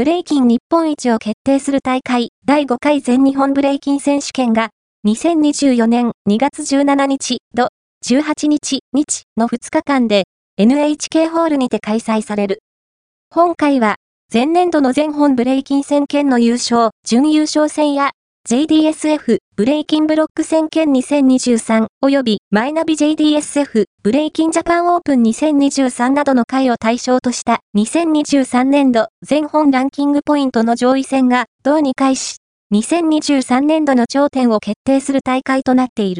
ブレイキン日本一を決定する大会第5回全日本ブレイキン選手権が2024年2月17日、土、18日、日の2日間で NHK ホールにて開催される。本会は前年度の全本ブレイキン戦権の優勝、準優勝戦や JDSF ブレイキンブロック選権2023及びマイナビ JDSF ブレイキンジャパンオープン2023などの回を対象とした2023年度全本ランキングポイントの上位戦が同に開始、2023年度の頂点を決定する大会となっている。